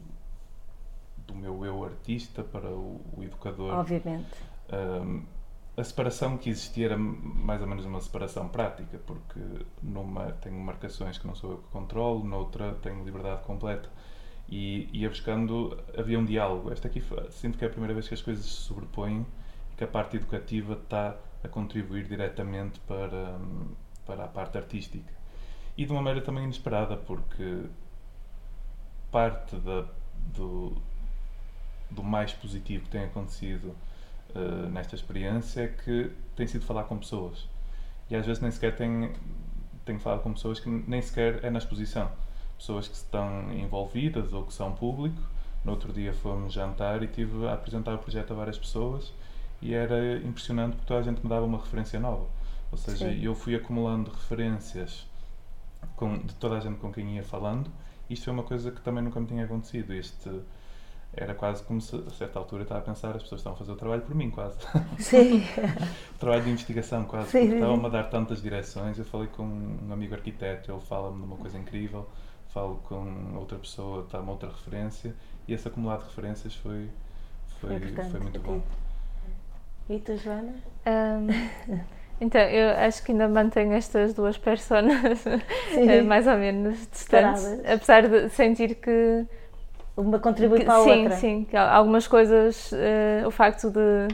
do meu eu artista para o, o educador. Obviamente. Um, a separação que existia era mais ou menos uma separação prática, porque numa tenho marcações que não sou eu que controlo, noutra tenho liberdade completa. e ia buscando, havia um diálogo. Esta aqui sinto que é a primeira vez que as coisas se sobrepõem e que a parte educativa está a contribuir diretamente para, para a parte artística. E de uma maneira também inesperada, porque parte da, do, do mais positivo que tem acontecido uh, nesta experiência é que tem sido falar com pessoas. E às vezes nem sequer tenho, tenho falado com pessoas que nem sequer é na exposição pessoas que estão envolvidas ou que são público. No outro dia fomos jantar e tive a apresentar o projeto a várias pessoas e era impressionante porque toda a gente me dava uma referência nova. Ou seja, Sim. eu fui acumulando referências com, de toda a gente com quem ia falando. Isto foi uma coisa que também nunca me tinha acontecido. Este era quase como se, a certa altura, eu estava a pensar, as pessoas estão a fazer o trabalho por mim, quase. Sim. o [LAUGHS] trabalho de investigação, quase. Sim, estavam a dar tantas direções. Eu falei com um amigo arquiteto, ele fala-me de uma coisa incrível falo com outra pessoa, está-me outra referência e esse acumulado de referências foi, foi, foi muito bom. E tu, Joana? Um, [LAUGHS] então, eu acho que ainda mantenho estas duas personas [LAUGHS] eh, mais ou menos distantes, apesar de sentir que uma contribui para a sim, outra. Sim, sim. Algumas coisas, uh, o facto de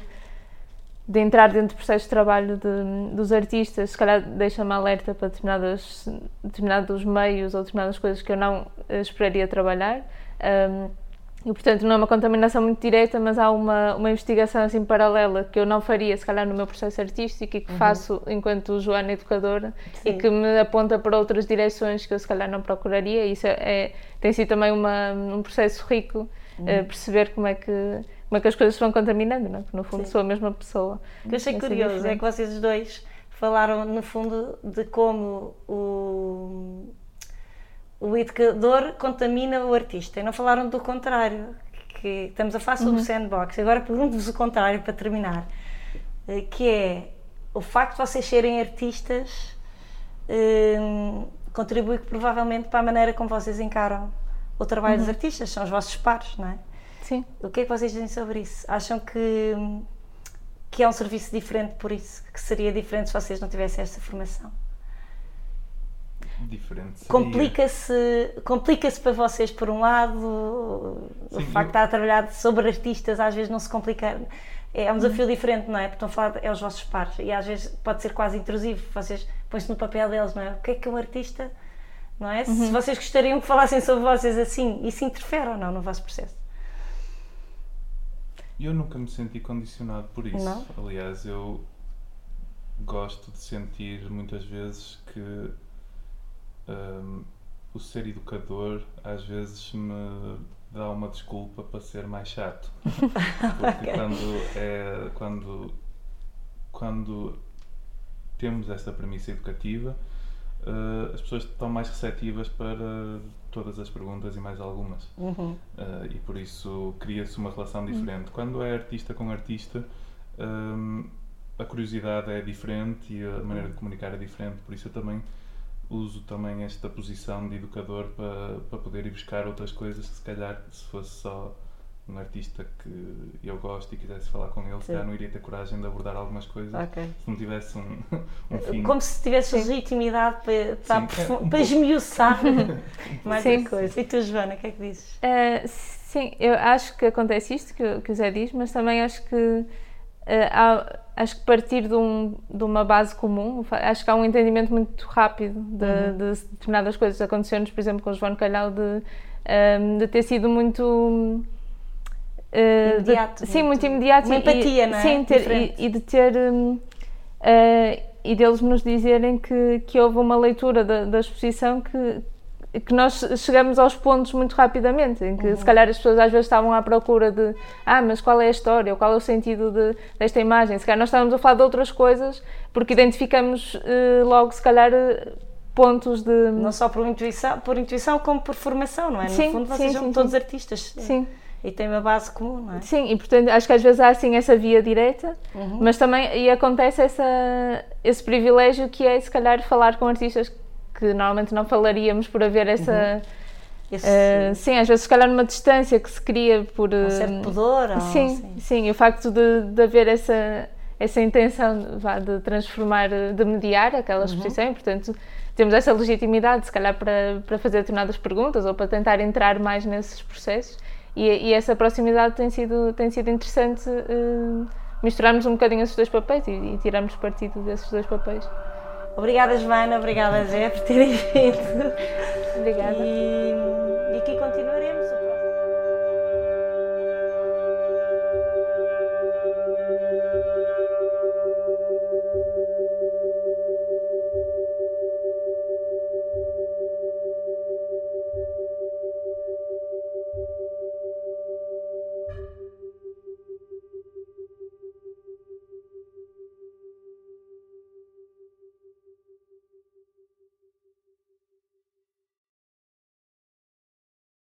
de entrar dentro do processo de trabalho de, dos artistas, se calhar deixa-me alerta para determinados, determinados meios ou determinadas coisas que eu não eh, esperaria trabalhar. Um, e, portanto, não é uma contaminação muito direta, mas há uma, uma investigação assim paralela que eu não faria, se calhar, no meu processo artístico e que uhum. faço enquanto Joana educadora Sim. e que me aponta para outras direções que eu, se calhar, não procuraria. Isso é, é tem sido também uma, um processo rico, uhum. uh, perceber como é que como é que as coisas se vão contaminando, não é? Porque no fundo Sim. sou a mesma pessoa. O que eu achei curioso é que vocês dois falaram, no fundo, de como o, o educador contamina o artista e não falaram do contrário, que estamos a falar sobre uhum. o sandbox. Agora pergunto-vos o contrário para terminar, eh, que é o facto de vocês serem artistas um, contribui provavelmente para a maneira como vocês encaram o trabalho uhum. dos artistas, são os vossos pares, não é? Sim. O que é que vocês dizem sobre isso? Acham que, que é um serviço diferente por isso? Que seria diferente se vocês não tivessem esta formação? Diferente Complica-se complica para vocês, por um lado, Sim, o facto eu... de estar a trabalhar sobre artistas às vezes não se complica. É um desafio diferente, não é? Porque estão a falar, é os vossos pares e às vezes pode ser quase intrusivo. Vocês põem-se no papel deles, não é? O que é que é um artista, não é? Uhum. Se vocês gostariam que falassem sobre vocês assim, isso interfere ou não no vosso processo? Eu nunca me senti condicionado por isso. Não? Aliás, eu gosto de sentir muitas vezes que um, o ser educador às vezes me dá uma desculpa para ser mais chato. [LAUGHS] Porque okay. quando, é, quando, quando temos essa premissa educativa, uh, as pessoas estão mais receptivas para todas as perguntas e mais algumas. Uhum. Uh, e por isso cria-se uma relação diferente. Uhum. Quando é artista com artista, um, a curiosidade é diferente e a maneira de comunicar é diferente, por isso eu também uso também esta posição de educador para, para poder ir buscar outras coisas que se calhar se fosse só um artista que eu gosto e quisesse falar com ele, já não iria ter coragem de abordar algumas coisas okay. se não tivesse um, um fim. Como se tivesse legitimidade para, para, sim, é, um para esmiuçar [LAUGHS] [LAUGHS] mais sim. coisa. E tu, Joana, o que é que dizes? Uh, sim, eu acho que acontece isto que, que o Zé diz, mas também acho que uh, há, acho que partir de, um, de, uma base comum, acho que há um entendimento muito rápido de, uhum. de determinadas coisas. Aconteceu-nos, por exemplo, com o João Calhau, de, um, eh, de ter sido muito uh, imediato. Sim, muito imediato. Uma empatia, e, não é? Sim, ter, e, e, de ter. Um, uh, e deles nos dizerem que, que houve uma leitura da, da exposição que, que nós chegamos aos pontos muito rapidamente, em que uhum. se calhar as pessoas às vezes estavam à procura de ah, mas qual é a história, ou qual é o sentido de, desta imagem, se calhar nós estávamos a falar de outras coisas, porque identificamos uh, logo se calhar pontos de... Não só por intuição, por intuição como por formação, não é? No sim, fundo vocês sim, são sim, todos sim. artistas. Sim e tem uma base comum, não é? Sim, e portanto acho que às vezes há assim essa via direta, uhum. mas também e acontece essa, esse privilégio que é se calhar falar com artistas que normalmente não falaríamos por haver essa. Uhum. Esse... Uh, sim, às vezes se calhar numa distância que se cria por. Um certo pudor. Sim, sim, sim, e o facto de, de haver essa essa intenção vá, de transformar, de mediar aquela uhum. exposição, uhum. e, portanto temos essa legitimidade, se calhar, para, para fazer determinadas perguntas ou para tentar entrar mais nesses processos. E, e essa proximidade tem sido, tem sido interessante uh, misturarmos um bocadinho esses dois papéis e, e tirarmos partido desses dois papéis. Obrigada, Joana, obrigada, Zé, por terem [LAUGHS] vindo. Obrigada. E, e aqui continuaremos.